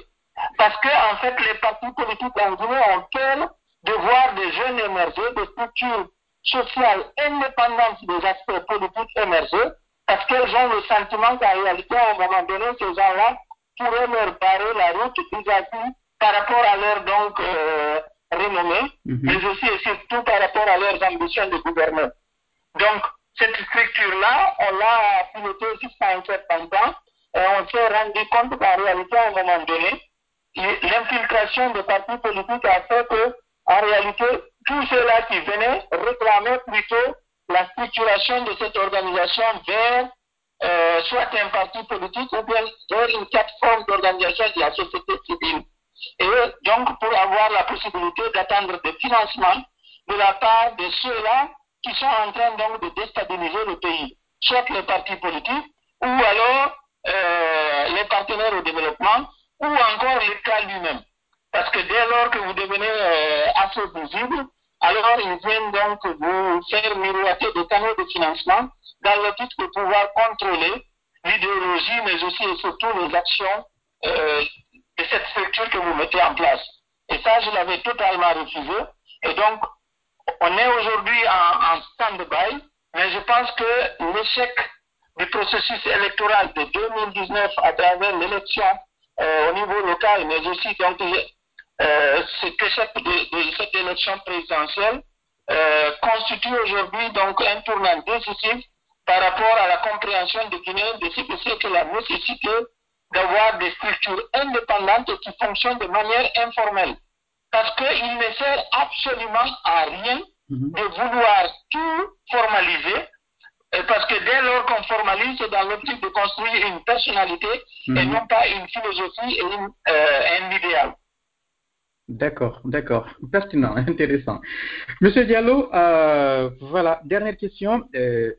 Parce que, en fait, les partis politiques en Guinée ont peur de voir des jeunes émerger, des structures sociales indépendantes des aspects politiques émerger, parce qu'elles ont le sentiment qu'en réalité, à un moment donné, ces gens-là pourraient leur barrer la route vis-à-vis par rapport à leur donc euh, renommée, Mhm. mais aussi et surtout par rapport à leurs ambitions de gouvernement. Donc, cette structure-là, on l'a pilotée jusqu'à un certain temps, et on s'est rendu compte qu'en réalité, à un moment donné, il- l'infiltration des partis politiques a fait que, en réalité, tous ceux-là qui venaient réclamaient plutôt la structuration de cette organisation vers euh, soit un parti politique ou bien une plateforme d'organisation de la société civile. Et donc, pour avoir la possibilité d'attendre des financements de la part de ceux-là qui sont en train donc de déstabiliser le pays, soit les partis politiques ou alors euh, les partenaires au développement ou encore l'État lui-même. Parce que dès lors que vous devenez euh, assez visible, alors ils viennent donc vous faire miroiter des canaux de financement dans le but de pouvoir contrôler l'idéologie, mais aussi et surtout les actions euh, de cette structure que vous mettez en place. Et ça, je l'avais totalement refusé. Et donc, on est aujourd'hui en, stand-by, mais je pense que l'échec du processus électoral de 2019 à travers l'élection euh, au niveau local, mais aussi donc euh, cet échec de, cette élection présidentielle constitue aujourd'hui donc un tournant décisif par rapport à la compréhension des Guinéens de ce que c'est que la nécessité d'avoir des structures indépendantes qui fonctionnent de manière informelle. Parce qu'il ne sert absolument à rien Mhm. de vouloir tout formaliser, euh, parce que dès lors qu'on formalise, c'est dans l'optique de construire une personnalité et Mhm. non pas une philosophie et une, euh, un idéal. D'accord, d'accord. Pertinent, intéressant. Monsieur Diallo, euh, voilà, dernière question. Euh,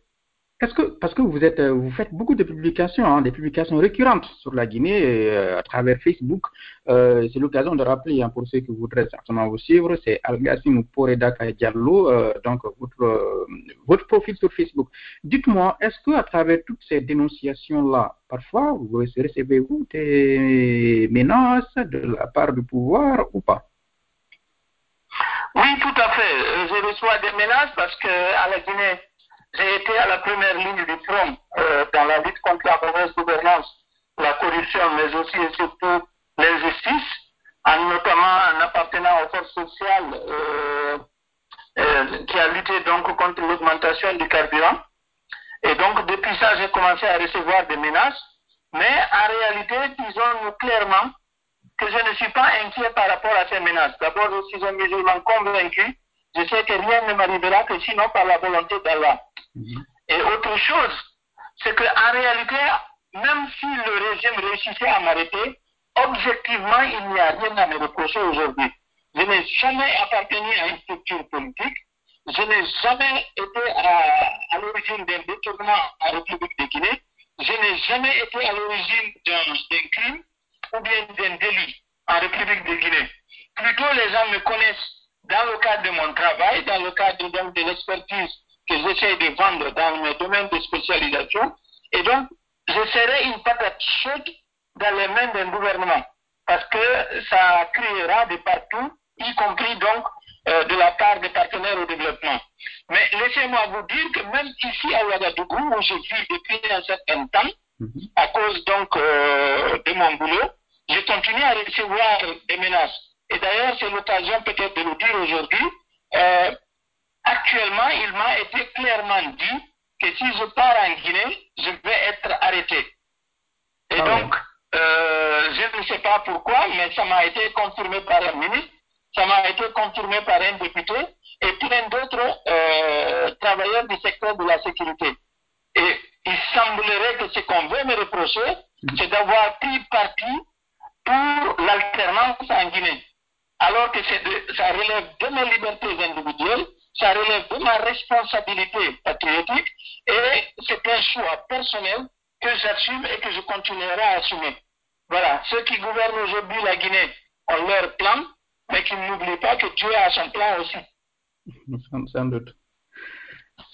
parce que vous êtes, euh, vous faites beaucoup de publications, hein, des publications récurrentes sur la Guinée euh, à travers Facebook. Euh, c'est l'occasion de rappeler hein, pour ceux qui voudraient certainement vous suivre, c'est Algassim Poredaka Diallo, donc votre, profil sur Facebook. Dites-moi, est-ce que à travers toutes ces dénonciations-là, parfois vous recevez-vous des menaces de la part du pouvoir ou pas? Oui, tout à fait. Je reçois des menaces parce que à la Guinée, j'ai été à la première ligne du front euh, dans la lutte contre la mauvaise gouvernance, la corruption, mais aussi et surtout l'injustice, en notamment en appartenant aux forces sociales euh, euh, qui a lutté donc contre l'augmentation du carburant. Et donc, depuis ça, j'ai commencé à recevoir des menaces. Mais en réalité, disons-nous clairement que je ne suis pas inquiet par rapport à ces menaces. D'abord, je suis un musulman convaincu. Je sais que rien ne m'arrivera que sinon par la volonté d'Allah. Mhm. Et autre chose, c'est qu'en réalité, même si le régime réussissait à m'arrêter, objectivement, il n'y a rien à me reprocher aujourd'hui. Je n'ai jamais appartenu à une structure politique. Je n'ai jamais été à, à l'origine d'un détournement en République de Guinée. Je n'ai jamais été à l'origine d'un d'un crime ou bien d'un délit en République de Guinée. Plutôt, les gens me connaissent dans le cadre de mon travail, dans le cadre donc, de l'expertise que j'essaie de vendre dans mes domaines de spécialisation. Et donc, je serai une patate chaude dans les mains d'un gouvernement parce que ça criera de partout, y compris donc euh, de la part des partenaires au développement. Mais laissez-moi vous dire que même ici à Ouagadougou, où je vis depuis un certain temps, Mhm. à cause donc euh, de mon boulot, je continue à recevoir des menaces. Et d'ailleurs, c'est l'occasion peut-être de le dire aujourd'hui. Euh, actuellement, il m'a été clairement dit que si je pars en Guinée, je vais être arrêté. Et Ah donc, euh, je ne sais pas pourquoi, mais ça m'a été confirmé par un ministre, ça m'a été confirmé par un député et plein d'autres euh, travailleurs du secteur de la sécurité. Et il semblerait que ce qu'on veut me reprocher, c'est d'avoir pris parti pour l'alternance en Guinée. Alors que ça relève de mes libertés individuelles, ça relève de ma responsabilité patriotique et c'est un choix personnel que j'assume et que je continuerai à assumer. Voilà, ceux qui gouvernent aujourd'hui la Guinée ont leur plan, mais qu'ils n'oublient pas que Dieu a son plan aussi. Sans doute.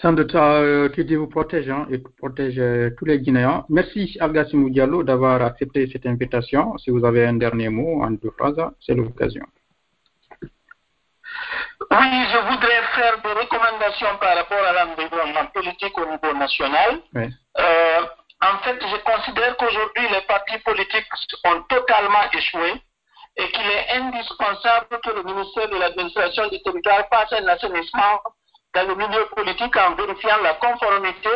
Sans doute euh, que vous protège hein, et protège euh, tous les Guinéens. Merci Algassimou Diallo d'avoir accepté cette invitation. Si vous avez un dernier mot en deux phrases, c'est l'occasion. Oui, je voudrais faire des recommandations par rapport à l'environnement politique au niveau national. Euh, en fait, je considère qu'aujourd'hui, les partis politiques ont totalement échoué et qu'il est indispensable que le ministère de l'administration du territoire fasse un assainissement dans le milieu politique en vérifiant la conformité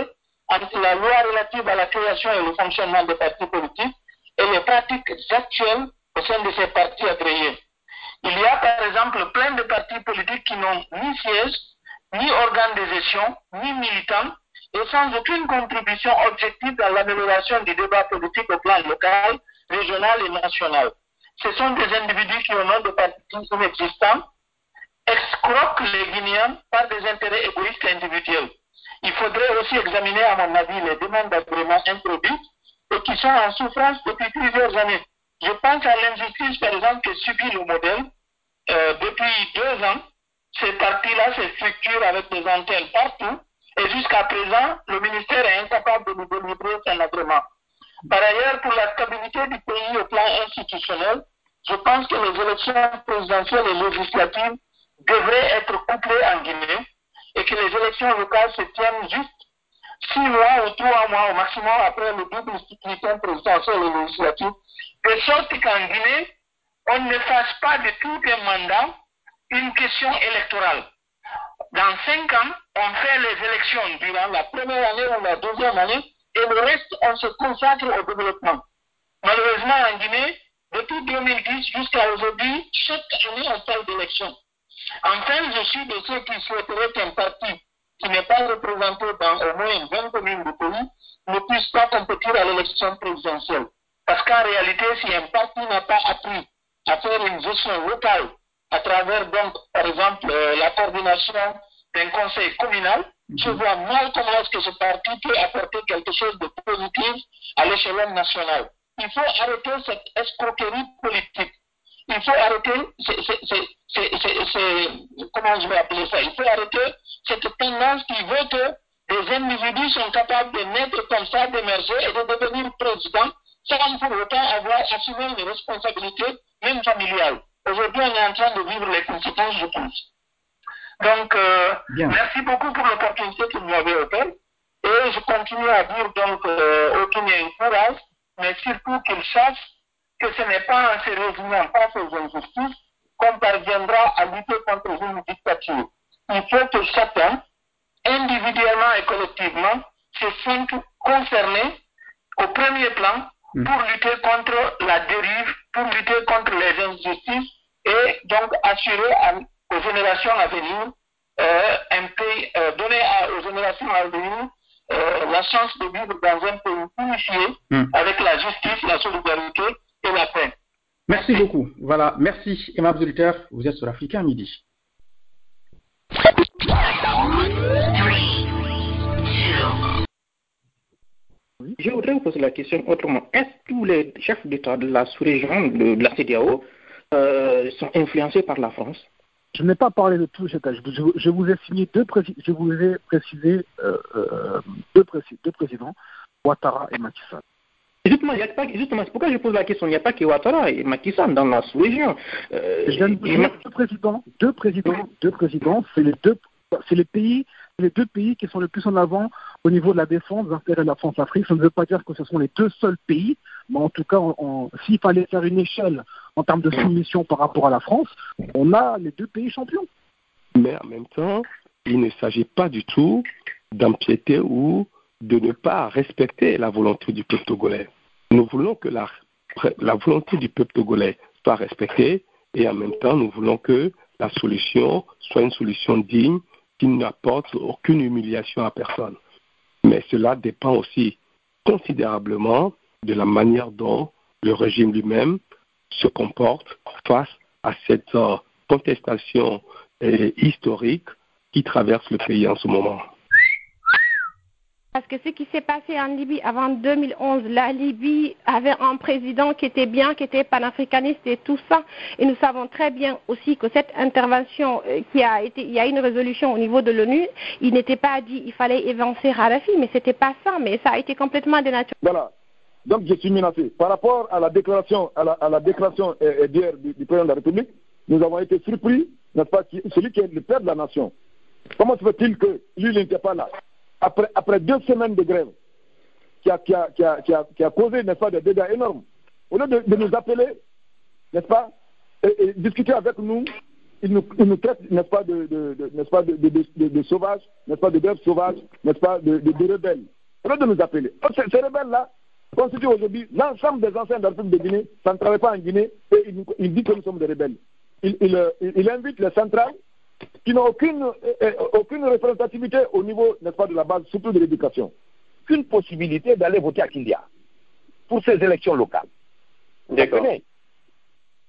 entre la loi relative à la création et le fonctionnement des partis politiques et les pratiques actuelles au sein de ces partis agréés. Il y a par exemple plein de partis politiques qui n'ont ni siège, ni organe de gestion, ni militants, et sans aucune contribution objective dans l'amélioration du débat politique au plan local, régional et national. Ce sont des individus qui, au nom de partis inexistants, excroquent les Guinéens par des intérêts égoïstes individuels. Il faudrait aussi examiner, à mon avis, les demandes d'agrément introduites et qui sont en souffrance depuis plusieurs années. Je pense à l'injustice, par exemple, que subit le modèle. Euh, depuis deux ans, ces partis-là se structurent avec des antennes partout et jusqu'à présent, le ministère est incapable de nous délivrer un agrément. Par ailleurs, pour la stabilité du pays au plan institutionnel, je pense que les élections présidentielles et législatives devraient être couplées en Guinée et que les élections locales se tiennent juste six mois ou trois mois au maximum après le double scrutin présidentiel et législatif, de sorte qu'en Guinée, on ne fasse pas de tous les mandats une question électorale. Dans cinq ans, on fait les élections durant la première année ou la deuxième année et le reste, on se consacre au développement. Malheureusement, en Guinée, depuis 2010 jusqu'à aujourd'hui, chaque année, on parle d'élections. Enfin, je suis de ceux qui souhaiteraient qu'un parti qui n'est pas représenté dans au moins 20 communes du pays ne puisse pas compétir à l'élection présidentielle. Parce qu'en réalité, si un parti n'a pas appris à faire une gestion locale à travers donc, par exemple, euh, la coordination d'un conseil communal, je mhm. vois mal comment est-ce que ce parti peut apporter quelque chose de positif à l'échelon national. Il faut arrêter cette escroquerie politique. Il faut arrêter, comment je vais appeler ça, il faut arrêter cette tendance qui veut que des individus sont capables de naître comme ça, d'émerger et de devenir président sans pour autant avoir assumé une responsabilité, même familiale. Aujourd'hui, on est en train de vivre les conséquences, je pense. Donc, euh, merci beaucoup pour l'opportunité que vous m'avez offerte. Et je continue à dire donc euh, au Guinéen courage, mais surtout qu'ils sachent que ce n'est pas en se résignant face aux injustices qu'on parviendra à lutter contre une dictature. Il faut que chacun, individuellement et collectivement, se sente concerné au premier plan mm. pour lutter contre la dérive, pour lutter contre les injustices et donc assurer aux générations à venir euh, un pays, euh, donner aux générations à venir euh, la chance de vivre dans un pays unifié mm. avec la justice, la solidarité et la paix. Merci beaucoup. Voilà, merci Emma Abduliter, vous êtes sur Africain Midi. Je voudrais vous poser la question autrement. Est-ce que tous les chefs d'État de la sous-région de, la CDAO euh, sont influencés par la France? Je n'ai pas parlé de tous les États. Je, vous ai signé deux je vous ai précisé euh, euh, deux, présidents, Ouattara et Macky Sall. Justement, justement c'est pourquoi je pose la question. Il n'y a pas que Ouattara et Macky dans la sous-région. je viens de vous dire deux présidents, deux présidents, deux présidents, c'est les deux, c'est les pays les deux pays qui sont le plus en avant au niveau de la défense des intérêts de la France-Afrique. Ça ne veut pas dire que ce sont les deux seuls pays, mais en tout cas, s'il fallait faire une échelle en termes de soumission par rapport à la France, on a les deux pays champions. Mais en même temps, il ne s'agit pas du tout d'empiéter ou de ne pas respecter la volonté du peuple togolais. Nous voulons que la, volonté du peuple togolais soit respectée et en même temps, nous voulons que la solution soit une solution digne qui n'apporte aucune humiliation à personne. Mais cela dépend aussi considérablement de la manière dont le régime lui-même se comporte face à cette euh, contestation euh, historique qui traverse le pays en ce moment. Parce que ce qui s'est passé en Libye avant 2011, la Libye avait un président qui était bien, qui était panafricaniste et tout ça. Et nous savons très bien aussi que cette intervention euh, qui a été, il y a une résolution au niveau de l'ONU, il n'était pas dit il fallait évancer Radafi, mais c'était pas ça, mais ça a été complètement dénaturé. Voilà. Donc je suis menacé. Par rapport à la déclaration, à la, déclaration euh, d'hier du, du, président de la République, nous avons été surpris, n'est-ce pas, celui qui est le père de la nation. Comment se fait-il que lui, n'était pas là? Après, deux semaines de grève qui a, qui a, qui a, qui a, causé, n'est-ce pas, des dégâts énormes, au lieu de, nous appeler, n'est-ce pas, discuter avec nous, il nous, il nous traite, n'est-ce pas, de, n'est-ce pas, de, sauvages, n'est-ce pas, de bêtes sauvages, n'est-ce pas, de, rebelles. Au lieu de nous appeler. Ces, ces rebelles-là constituent aujourd'hui l'ensemble des anciens de la République de Guinée, ça ne travaille pas en Guinée, et il, il dit que nous sommes des rebelles. Il, il, il invite les centrales qui n'ont aucune, euh, aucune représentativité au niveau, n'est-ce pas, de la base, surtout de l'éducation. Qu'une possibilité d'aller voter à Kindia pour ces élections locales. D'accord.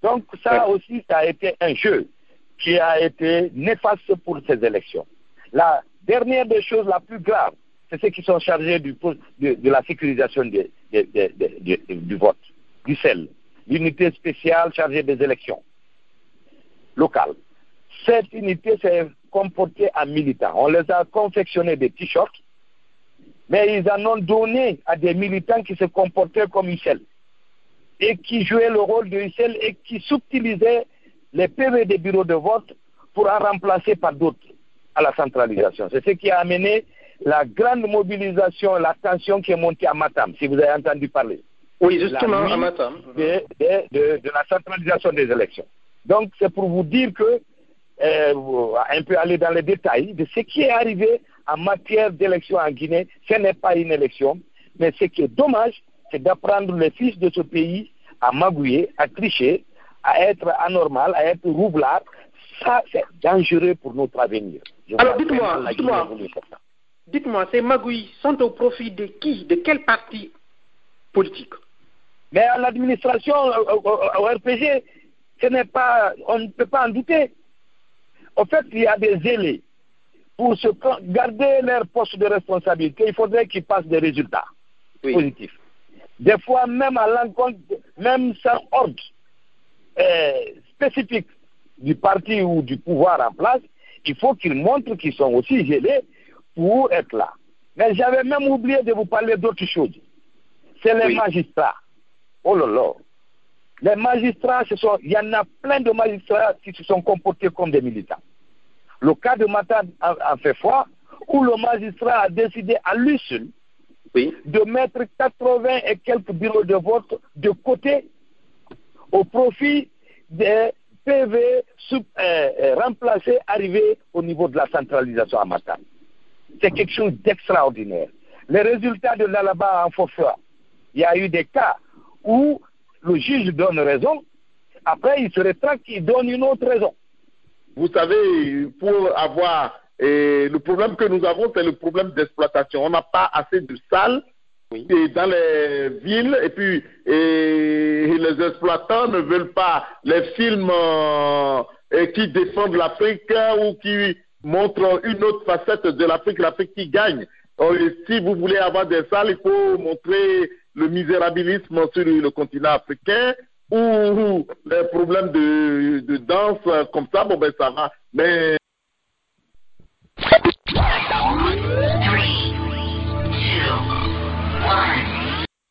Donc ça aussi, ça a été un jeu qui a été néfaste pour ces élections. La dernière des choses la plus grave, c'est ceux qui sont chargés du, de, de la sécurisation de, de, du vote, du CEL, l'unité spéciale chargée des élections locales cette unité s'est comportée en militants. On les a confectionné des t-shirts, mais ils en ont donné à des militants qui se comportaient comme Michel et qui jouaient le rôle de Michel et qui subtilisaient les PV des bureaux de vote pour en remplacer par d'autres à la centralisation. C'est ce qui a amené la grande mobilisation, la tension qui est montée à Matam, si vous avez entendu parler. Oui, justement, à Matam. De, de, de, de, la centralisation des élections. Donc, c'est pour vous dire que euh, un peu aller dans les détails de ce qui est arrivé en matière d'élection en Guinée. Ce n'est pas une élection, mais ce qui est dommage, c'est d'apprendre les fils de ce pays à magouiller, à tricher, à être anormal, à être roublard. Ça, c'est dangereux pour notre avenir. Je Alors dites-moi, dites-moi, dites-moi, ces magouilles sont au profit de qui De quel parti politique? Mais à l'administration, au, au, au RPG, ce n'est pas, on ne peut pas en douter. En fait, il y a des zélés. Pour se garder leur poste de responsabilité, il faudrait qu'ils passent des résultats oui. positifs. Des fois, même à l'encontre, même sans ordre euh, spécifique du parti ou du pouvoir en place, il faut qu'ils montrent qu'ils sont aussi gélés pour être là. Mais j'avais même oublié de vous parler d'autre chose. C'est les oui. magistrats. Oh là là. Les magistrats, ce sont, il y en a plein de magistrats qui se sont comportés comme des militants. Le cas de Matad a, fait foi, où le magistrat a décidé à lui seul oui. de mettre 80 et quelques bureaux de vote de côté au profit des PV sub, euh, remplacés arrivés au niveau de la centralisation à Matad. C'est quelque chose d'extraordinaire. Les résultats de l'Alaba en forfait, il y a eu des cas où le juge donne raison, après il se rétracte, il donne une autre raison. Vous savez, pour avoir et le problème que nous avons, c'est le problème d'exploitation. On n'a pas assez de salles oui. et dans les villes et puis et les exploitants ne veulent pas les films euh, qui défendent l'Afrique ou qui montrent une autre facette de l'Afrique, l'Afrique qui gagne. Oh, si vous voulez avoir des salles, il faut montrer le misérabilisme sur le continent africain ou les problèmes de, de danse comme ça, bon ben ça va. Mais Three, two, one.